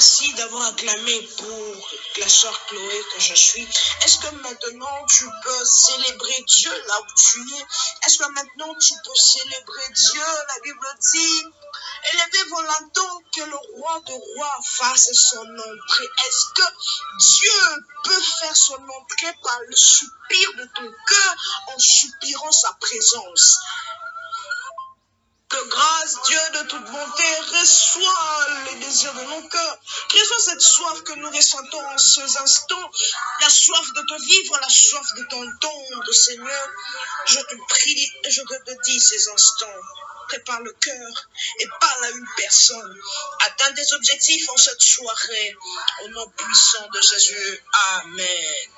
merci d'avoir acclamé pour la soeur Chloé que je suis. Est-ce que maintenant tu peux célébrer Dieu là où tu es? Est-ce que maintenant tu peux célébrer Dieu? La Bible dit Élevez vos que le roi de rois fasse son entrée. Est-ce que Dieu peut faire son entrée par le soupir de ton cœur en soupirant sa présence? Dieu de toute bonté, reçoit les désirs de nos cœurs. Reçois cette soif que nous ressentons en ces instants, la soif de te vivre, la soif de t'entendre, Seigneur. Je te prie, je te dis ces instants. Prépare le cœur et parle à une personne. Atteins des objectifs en cette soirée. Au nom puissant de Jésus. Amen.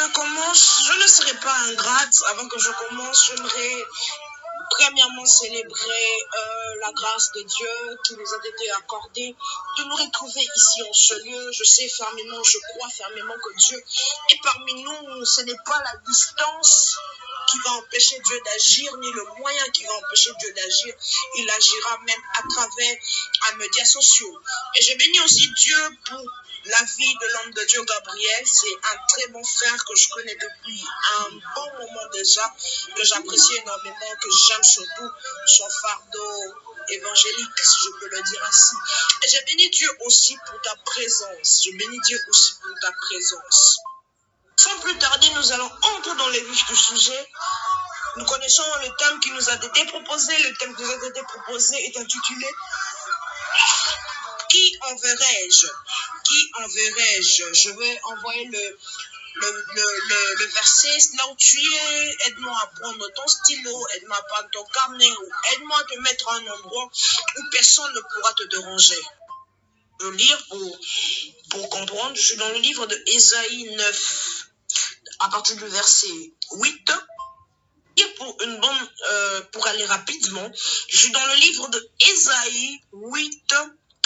Je commence, je ne serai pas ingrate avant que je commence. J'aimerais premièrement célébrer euh, la grâce de Dieu qui nous a été accordée de nous retrouver ici en ce lieu. Je sais fermement, je crois fermement que Dieu est parmi nous. Ce n'est pas la distance qui va empêcher Dieu d'agir, ni le moyen qui va empêcher Dieu d'agir. Il agira même à travers les médias sociaux. Et je bénis aussi Dieu pour la vie de l'homme de Dieu Gabriel. C'est un très bon frère que je connais depuis un bon moment déjà, que j'apprécie énormément, que j'aime surtout son fardeau évangélique, si je peux le dire ainsi. Et je bénis Dieu aussi pour ta présence. Je bénis Dieu aussi pour ta présence. Sans plus tarder, nous allons entrer dans les vifs du sujet. Nous connaissons le thème qui nous a été proposé. Le thème qui nous a été proposé est intitulé Qui enverrai-je? Qui enverrai-je? Je vais envoyer le, le, le, le, verset là où tu es. Aide-moi à prendre ton stylo, aide-moi à prendre ton carnet ou aide-moi à te mettre à un endroit où personne ne pourra te déranger. Je lire pour, pour comprendre. Je suis dans le livre de Ésaïe 9 à partir du verset 8. Et pour, une bonne, euh, pour aller rapidement, je suis dans le livre de Ésaïe 8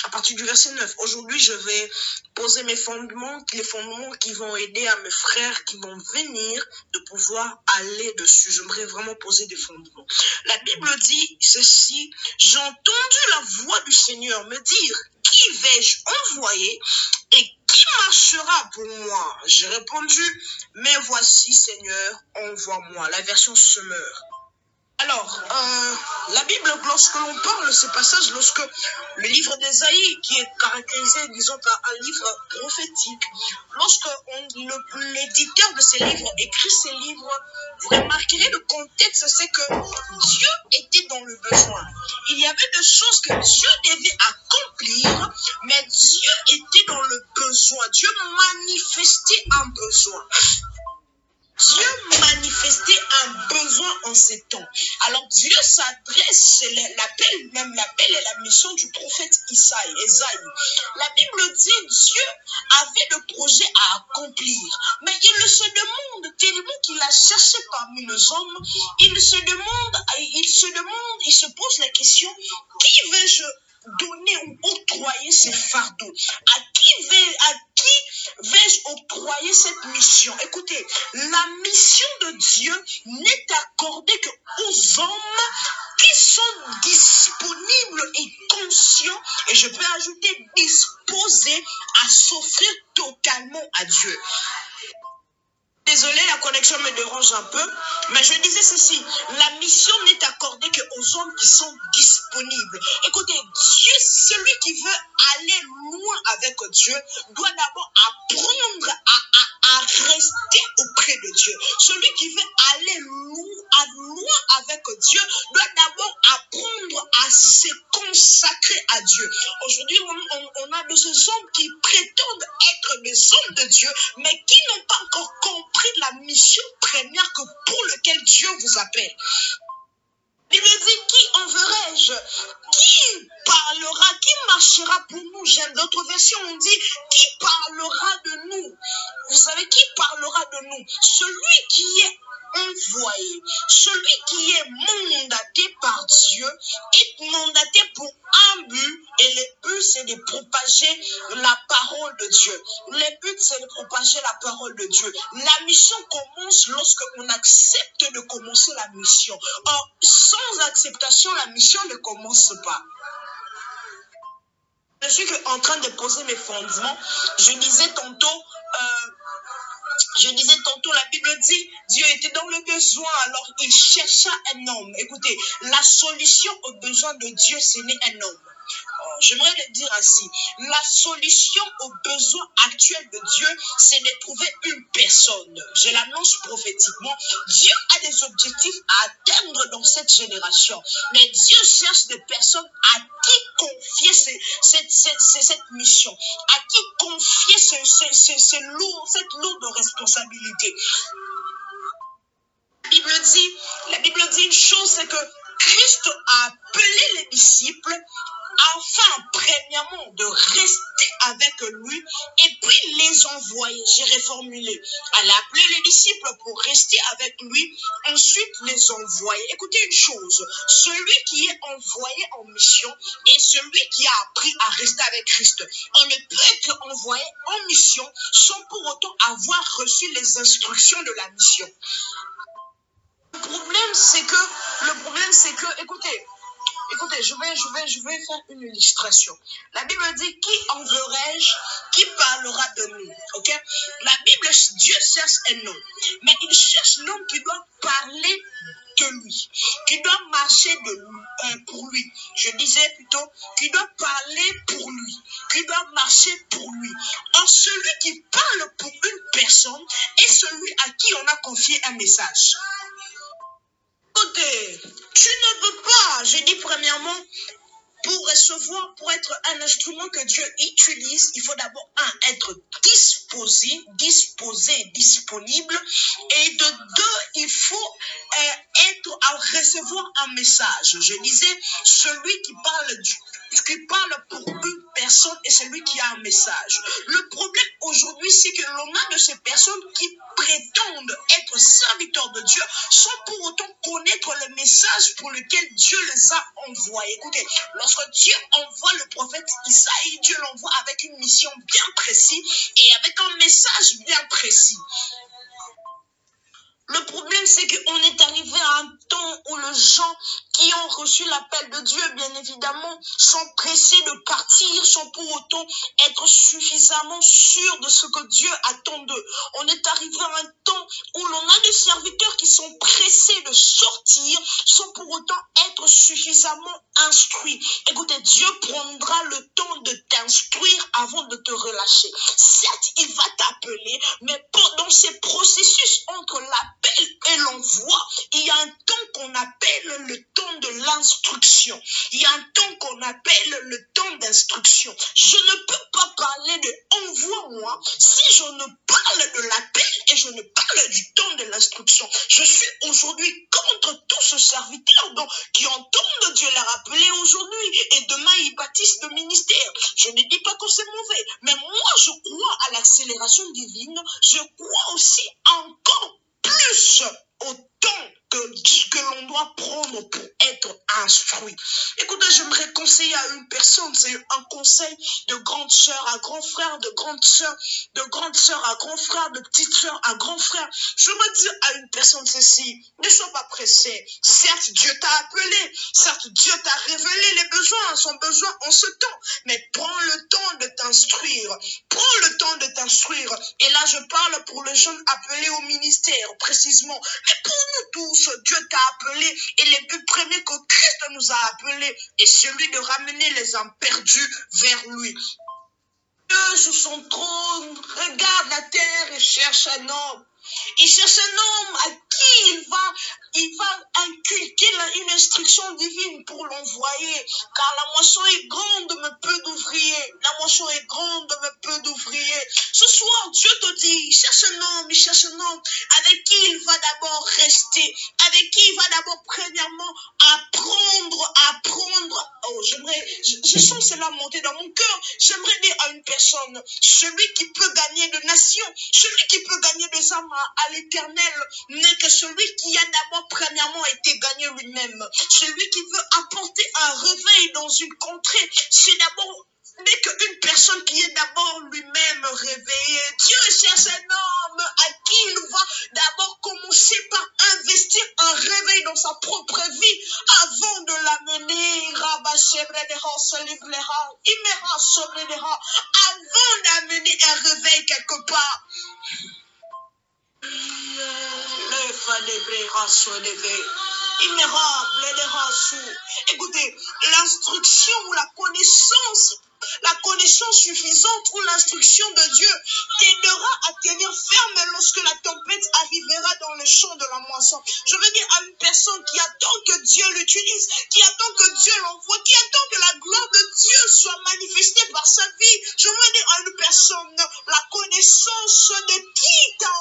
à partir du verset 9. Aujourd'hui, je vais poser mes fondements, les fondements qui vont aider à mes frères qui vont venir de pouvoir aller dessus. J'aimerais vraiment poser des fondements. La Bible dit ceci, j'ai entendu la voix du Seigneur me dire, qui vais-je envoyer et qui marchera pour moi? J'ai répondu, mais voici Seigneur, envoie-moi. La version Semeur. Alors, euh, la Bible, lorsque l'on parle de ce passage, lorsque le livre d'Ésaïe, qui est caractérisé, disons, par un livre prophétique, lorsque l'éditeur de ces livres écrit ces livres, vous remarquerez le contexte, c'est que Dieu était dans le besoin. Il y avait des choses que Dieu devait accomplir, mais Dieu était dans le besoin. Dieu manifestait un besoin. Dieu manifestait un besoin en ces temps. Alors Dieu s'adresse, l'appel, même l'appel et la mission du prophète Isaïe. La Bible dit Dieu avait le projet à accomplir, mais il se demande tellement qu'il a cherché parmi les hommes, il se demande, il se demande, il se pose la question, qui vais-je donner ou octroyer ces fardeaux? À qui vais, à vais-je octroyer cette mission? Écoutez, la mission de Dieu n'est accordée qu'aux hommes qui sont disponibles et conscients, et je peux ajouter disposés à s'offrir totalement à Dieu. Désolé, la connexion me dérange un peu, mais je disais ceci, la mission n'est accordée qu'aux hommes qui sont disponibles. Écoutez, Dieu, celui qui veut aller loin avec Dieu, doit d'abord apprendre à, à, rester auprès de Dieu. Celui qui veut aller loin, avec Dieu, doit d'abord apprendre à se consacrer à Dieu. Aujourd'hui, on, a de ces hommes qui prétendent être des hommes de Dieu, mais qui n'ont pas encore compris la mission première que pour lequel Dieu vous appelle. Il me dit, qui enverrai-je? Qui parlera? Qui marchera pour nous? J'aime d'autres versions, on dit, qui parlera de nous Vous savez, qui parlera de nous Celui qui est envoyé, celui qui est mandaté par Dieu, est mandaté pour un but, et le but, c'est de propager la parole de Dieu. Le but, la parole de Dieu. La mission commence lorsque on accepte de commencer la mission. Or, sans acceptation, la mission ne commence pas. Je suis en train de poser mes fondements. Je disais tantôt, euh, je disais tantôt, la Bible dit, Dieu était dans le besoin, alors il chercha un homme. Écoutez, la solution aux besoins de Dieu, ce n'est un homme. J'aimerais le dire ainsi. La solution aux besoins actuels de Dieu, c'est de trouver une personne. Je l'annonce prophétiquement. Dieu a des objectifs à atteindre dans cette génération. Mais Dieu cherche des personnes à qui confier cette, mission, à qui confier ce lourd- cette lourde responsabilité. La Bible dit, une chose, c'est que Christ a appelé les disciples afin, premièrement, de rester avec lui et puis les envoyer. J'ai reformulé. Elle a appelé les disciples pour rester avec lui, ensuite les envoyer. Écoutez une chose, celui qui est envoyé en mission et celui qui a appris à rester avec Christ. On ne peut être envoyé en mission sans pour autant avoir reçu les instructions de la mission. C'est que, le problème, c'est que, écoutez, écoutez, je vais, je vais, je vais faire une illustration. La Bible dit, qui enverrai-je, qui parlera de nous, ok? La Bible, Dieu cherche un homme, mais il cherche l'homme qui doit parler de lui, qui doit marcher de lui, euh, pour lui. Je disais plutôt, qui doit parler pour lui, qui doit marcher pour lui. Or, celui qui parle pour une personne est celui à qui on a confié un message. Tu ne peux pas, je dis premièrement, pour recevoir, pour être un instrument que Dieu utilise, il faut d'abord, être disposé, disposé, disponible. Et de deux, il faut euh, être à recevoir un message. Je disais, celui qui parle du qui parle pour une personne et celui qui a un message. Le problème aujourd'hui, c'est que l'on a de ces personnes qui prétendent être serviteurs de Dieu sans pour autant connaître le message pour lequel Dieu les a envoyés. Écoutez, lorsque Dieu envoie le prophète Isaïe, Dieu l'envoie avec une mission bien précise et avec un message bien précis. Le problème, c'est qu'on est arrivé à un temps où les gens qui ont reçu l'appel de Dieu, bien évidemment, sont pressés de partir sans pour autant être suffisamment sûrs de ce que Dieu attend d'eux. On est arrivé à un temps où l'on a des serviteurs qui sont pressés de sortir sans pour autant être suffisamment instruits. Écoutez, Dieu prendra le temps de t'instruire avant de te relâcher. Certes, il va t'appeler, mais pendant ces processus entre l'appel et l'envoi, il y a un temps qu'on appelle le temps de l'instruction. Il y a un temps qu'on appelle le temps d'instruction. Je ne peux pas parler de envoie-moi si je ne parle de l'appel et je ne parle du temps de l'instruction. Je suis aujourd'hui contre tous ce serviteurs donc, qui entendent Dieu leur appeler aujourd'hui et demain ils bâtissent le ministère. Je ne dis pas que c'est mauvais, mais moi je crois à l'accélération divine. Je crois aussi encore plus au temps que, que l'on doit prendre pour être instruit. Écoutez, j'aimerais conseiller à une personne, c'est un conseil de grande sœur à grand frère, de grande sœur, de grande sœur à grand frère, de petite sœur à grand frère. Je veux dire à une personne ceci, ne sois pas pressé. Certes, Dieu t'a appelé, certes, Dieu t'a révélé les besoins, son besoin en ce temps, mais prends le temps de t'instruire. Prends le temps de t'instruire. Et là, je parle pour les jeunes appelés au ministère, précisément. Mais pour nous tous, Dieu t'a appelé et les buts premiers que Christ nous a appelés est celui de ramener les âmes perdues vers lui. Dieu sur son trône regarde la terre et cherche un homme. Il cherche un homme à qui il va, il va inculquer une instruction divine pour l'envoyer. Car la moisson est grande, mais peu d'ouvriers. La moisson est grande, mais peu d'ouvriers. Ce soir, Dieu te dit, cherche un homme, cherche un homme avec qui il va d'abord rester, avec qui il va d'abord premièrement apprendre, apprendre. Oh, j'aimerais, je, je sens cela monter dans mon cœur. J'aimerais dire à une personne, celui qui peut gagner de nations, celui qui peut gagner des âmes à, à l'éternel, n'est celui qui a d'abord premièrement été gagné lui-même. Celui qui veut apporter un réveil dans une contrée, c'est d'abord n'est qu'une personne qui est d'abord lui-même réveillée. Dieu cherche un homme à qui il va d'abord commencer par investir un réveil dans sa propre vie avant de l'amener avant d'amener un réveil quelque part. Fallait soit levé. Il me rappelle sous. Écoutez, l'instruction ou la connaissance la connaissance suffisante ou l'instruction de Dieu t'aidera à tenir ferme lorsque la tempête arrivera dans le champ de la moisson. Je veux dire à une personne qui attend que Dieu l'utilise, qui attend que Dieu l'envoie, qui attend que la gloire de Dieu soit manifestée par sa vie. Je veux dire à une personne la connaissance de qui t'a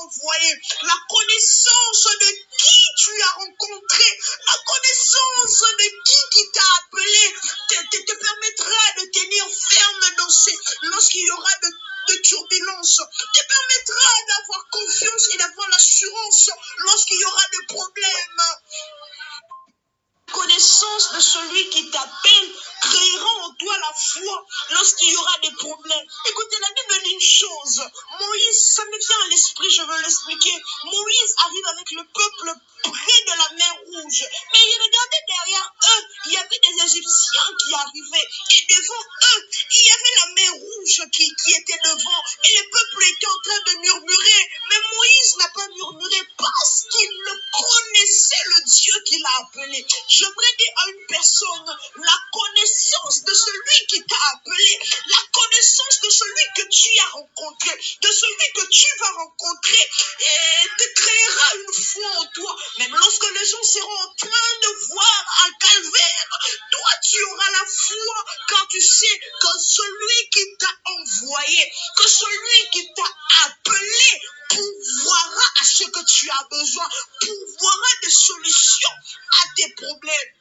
tu auras la foi car tu sais que celui qui t'a envoyé, que celui qui t'a appelé pourvoira à ce que tu as besoin, pourvoira des solutions à tes problèmes.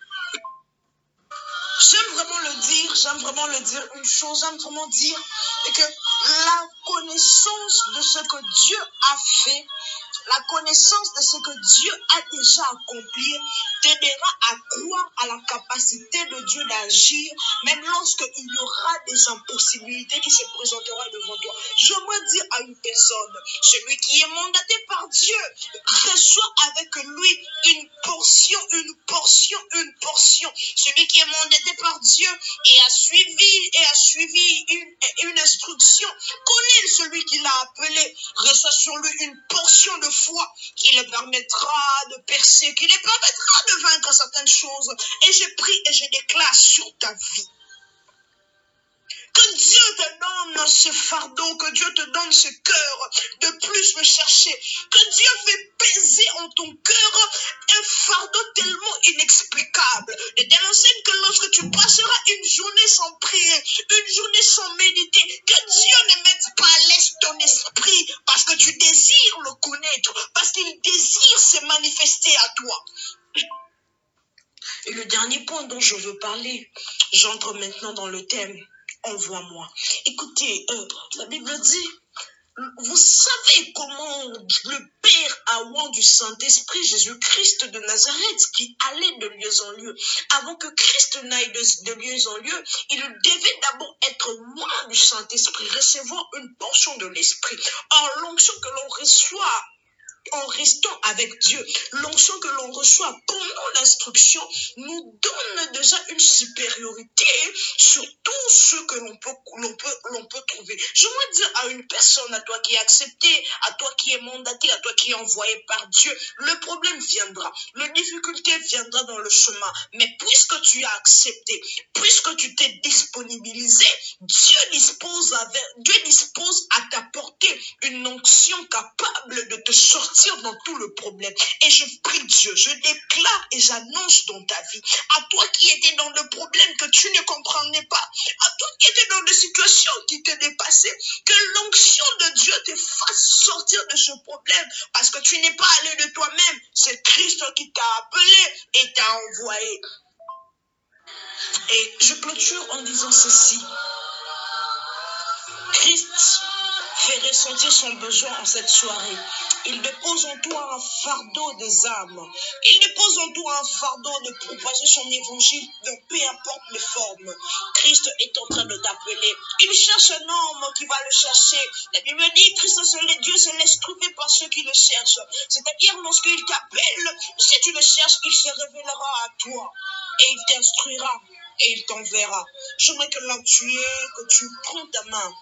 J'aime vraiment le dire, j'aime vraiment le dire une chose, j'aime vraiment dire que la connaissance de ce que Dieu a fait la connaissance de ce que Dieu a déjà accompli t'aidera à croire à la capacité de Dieu d'agir, même lorsqu'il y aura des impossibilités qui se présenteront devant toi. Je dire à une personne, celui qui est mandaté par Dieu, reçoit avec lui une portion, une portion, une portion. Celui qui est mandaté par Dieu et a suivi, et a suivi une, instruction, connaît celui qui l'a appelé, reçoit sur lui une portion de foi qui le permettra de percer, qui le permettra de vaincre certaines choses. Et je prie et je déclare sur ta vie. Que Dieu te donne ce fardeau, que Dieu te donne ce cœur de plus me chercher. Que Dieu fait peser en ton cœur fardeau tellement inexplicable. De telle enseigne que lorsque tu passeras une journée sans prier, une journée sans méditer, que Dieu ne mette pas à l'aise ton esprit parce que tu désires le connaître, parce qu'il désire se manifester à toi. Et le dernier point dont je veux parler, j'entre maintenant dans le thème envoie-moi. Écoutez, euh, la Bible dit, vous savez comment le Père a oint du Saint-Esprit Jésus-Christ de Nazareth qui allait de lieu en lieu. Avant que Christ n'aille de, de lieu en lieu, il devait d'abord être loin du Saint-Esprit, recevoir une portion de l'Esprit. Or, l'onction que l'on reçoit en restant avec Dieu, l'onction que l'on reçoit pendant l'instruction nous donne déjà une supériorité sur tout ce que l'on peut, l'on peut, l'on peut trouver. Je veux dire à une personne, à toi qui est accepté, à toi qui est mandaté, à toi qui est envoyé par Dieu, le problème viendra, la difficulté viendra dans le chemin. Mais puisque tu as accepté, puisque tu t'es disponibilisé, Dieu dispose, Dieu dispose à t'apporter une onction capable de te sortir dans tout le problème. Et je prie Dieu, je déclare et j'annonce dans ta vie, à toi qui étais dans le problème que tu ne comprenais pas, à toi qui étais dans des situations qui te dépassaient, que l'onction de Dieu te fasse sortir de ce problème parce que tu n'es pas allé de toi-même, c'est Christ qui t'a appelé et t'a envoyé. Et je clôture en disant ceci. Christ fait ressentir son besoin en cette soirée. Il dépose en toi un fardeau des âmes. Il dépose en toi un fardeau de propager son évangile dans peu importe les formes. Christ est en train de t'appeler. Il cherche un homme qui va le chercher. La Bible dit, Christ, Dieu se laisse trouver par ceux qui le cherchent. C'est-à-dire, lorsqu'il t'appelle, si tu le cherches, il se révélera à toi et il t'instruira et il t'enverra. J'aimerais que là tu es, que tu prends ta main,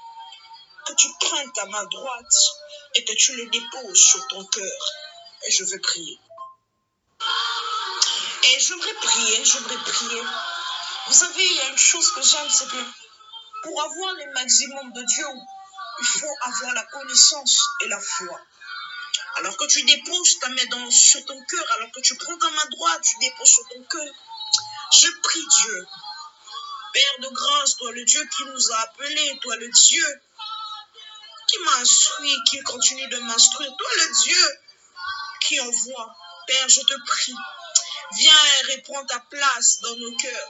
que tu prennes ta main droite et que tu le déposes sur ton cœur. Et je vais prier. Et j'aimerais prier, j'aimerais prier. Vous savez, il y a une chose que j'aime, c'est que pour avoir le maximum de Dieu, il faut avoir la connaissance et la foi. Alors que tu déposes ta main sur ton cœur, alors que tu prends ta main droite, tu déposes sur ton cœur. Je prie Dieu. Père de grâce, toi le Dieu qui nous a appelés, toi le Dieu qui m'a instruit, qui continue de m'instruire, toi le Dieu qui envoie. Père, je te prie, viens et réponds ta place dans nos cœurs.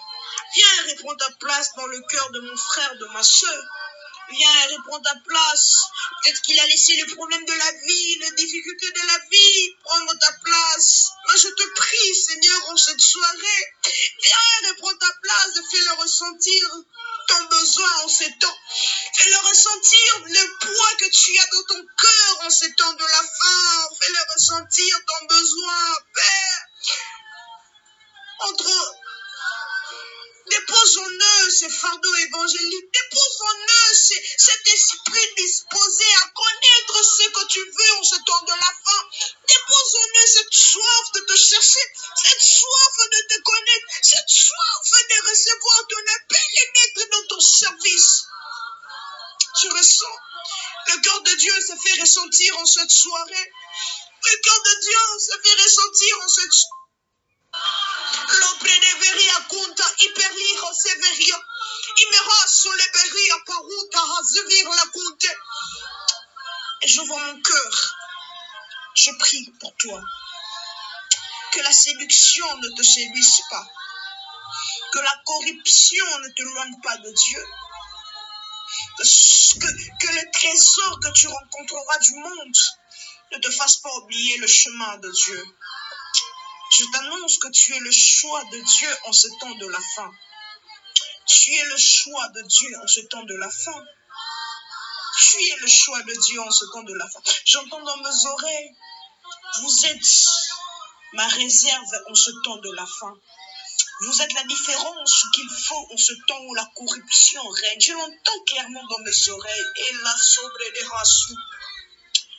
Viens et réponds ta place dans le cœur de mon frère, de ma soeur. Viens et réponds ta place. Peut-être qu'il a laissé le problème de la vie, les difficultés de la vie prendre ta place. Moi, je te prie, Seigneur, en cette soirée, viens et réponds ta place et fais-le ressentir besoin en ces temps. Fais-le ressentir le poids que tu as dans ton cœur en ces temps de la fin. Fais-le ressentir ton besoin, Père. Entre Eux ce fardeau évangélique. Eux cet esprit disposé à connaître ce que tu veux en ce temps de la fin. Eux cette soif de te chercher, cette soif de te connaître, cette soif de recevoir ton appel et d'être dans ton service. Je ressens. Le cœur de Dieu se fait ressentir en cette soirée. Le cœur de Dieu se fait ressentir en cette soirée. Lopredeveria kunta hazevir la vois mon cœur. Je prie pour toi. Que la séduction ne te séduise pas. Que la corruption ne te loigne pas de Dieu. Que, que le trésor que tu rencontreras du monde ne te fasse pas oublier le chemin de Dieu. Je t'annonce que tu es le choix de Dieu en ce temps de la fin. Tu es le choix de Dieu en ce temps de la fin. Tu es le choix de Dieu en ce temps de la fin. J'entends dans mes oreilles, vous êtes ma réserve en ce temps de la fin. Vous êtes la différence qu'il faut en ce temps où la corruption règne. Je l'entends clairement dans mes oreilles. Et la sobre des rassous.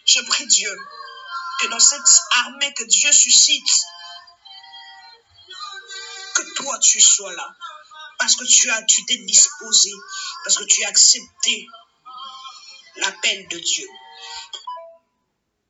Je prie Dieu que dans cette armée que Dieu suscite, tu sois là. Parce que tu as, tu t'es disposé, parce que tu as accepté l'appel de Dieu.